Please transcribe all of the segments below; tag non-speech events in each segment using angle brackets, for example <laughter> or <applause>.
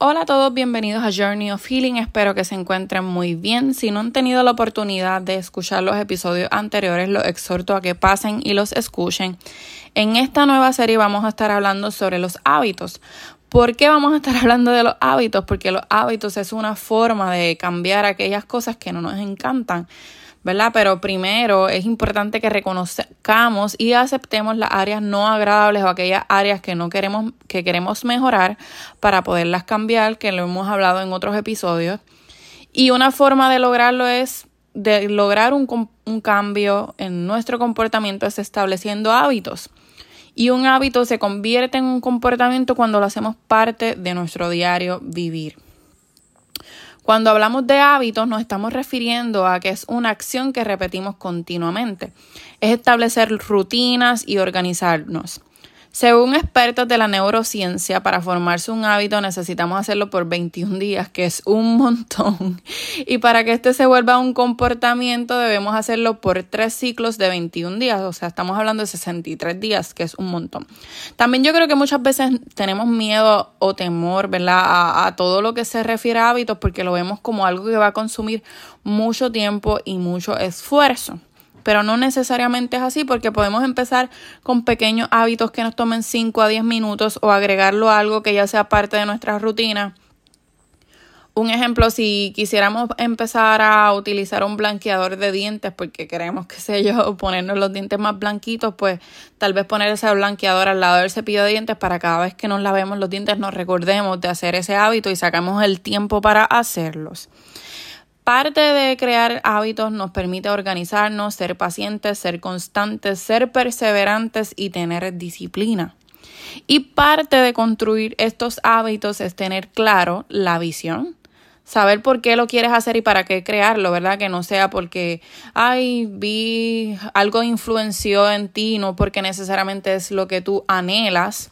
Hola a todos, bienvenidos a Journey of Healing. Espero que se encuentren muy bien. Si no han tenido la oportunidad de escuchar los episodios anteriores, los exhorto a que pasen y los escuchen. En esta nueva serie vamos a estar hablando sobre los hábitos. ¿Por qué vamos a estar <laughs> hablando de los hábitos? Porque los hábitos es una forma de cambiar aquellas cosas que no nos encantan. ¿Verdad? Pero primero es importante que reconozcamos y aceptemos las áreas no agradables o aquellas áreas que no queremos, que queremos mejorar para poderlas cambiar, que lo hemos hablado en otros episodios. Y una forma de lograrlo es de lograr un, un cambio en nuestro comportamiento es estableciendo hábitos. Y un hábito se convierte en un comportamiento cuando lo hacemos parte de nuestro diario vivir. Cuando hablamos de hábitos nos estamos refiriendo a que es una acción que repetimos continuamente. Es establecer rutinas y organizarnos. Según expertos de la neurociencia, para formarse un hábito necesitamos hacerlo por 21 días, que es un <laughs> montón. Y para que este se vuelva un comportamiento debemos hacerlo por tres ciclos de 21 días, o sea, estamos hablando de 63 días, que es un montón. También yo creo que muchas veces tenemos miedo o temor, ¿verdad? A, a todo lo que se refiere a hábitos porque lo vemos como algo que va a consumir mucho tiempo y mucho esfuerzo pero no necesariamente es así porque podemos empezar con pequeños hábitos que nos tomen 5 a 10 minutos o agregarlo a algo que ya sea parte de nuestra rutina. Un ejemplo, si quisiéramos empezar a utilizar un blanqueador de dientes porque queremos, <laughs> qué sé yo, ponernos los dientes más blanquitos, pues tal vez poner ese blanqueador al lado del cepillo de dientes para cada vez que nos lavemos los dientes nos recordemos de hacer ese hábito y sacamos el tiempo para hacerlos. Parte de crear hábitos nos permite organizarnos, ser pacientes, ser constantes, ser perseverantes y tener disciplina. Y parte de construir estos hábitos es tener claro la visión, saber por qué lo quieres hacer y para qué crearlo, ¿verdad? Que no sea porque, ay, vi algo influenció en ti, no porque necesariamente es lo que tú anhelas.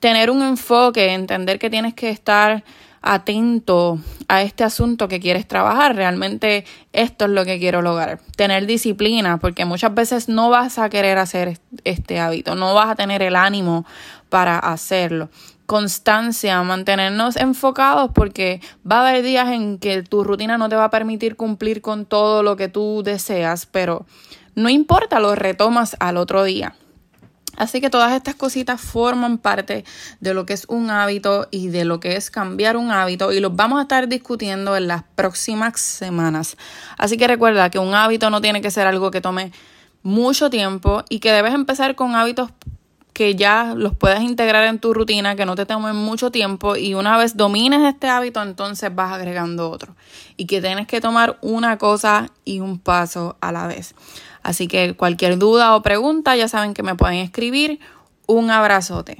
Tener un enfoque, entender que tienes que estar atento a este asunto que quieres trabajar. Realmente esto es lo que quiero lograr. Tener disciplina, porque muchas veces no vas a querer hacer este hábito, no vas a tener el ánimo para hacerlo. Constancia, mantenernos enfocados porque va a haber días en que tu rutina no te va a permitir cumplir con todo lo que tú deseas, pero no importa, lo retomas al otro día. Así que todas estas cositas forman parte de lo que es un hábito y de lo que es cambiar un hábito y los vamos a estar discutiendo en las próximas semanas. Así que recuerda que un hábito no tiene que ser algo que tome mucho tiempo y que debes empezar con hábitos que ya los puedas integrar en tu rutina, que no te tomen mucho tiempo y una vez domines este hábito, entonces vas agregando otro. Y que tienes que tomar una cosa y un paso a la vez. Así que cualquier duda o pregunta ya saben que me pueden escribir. Un abrazote.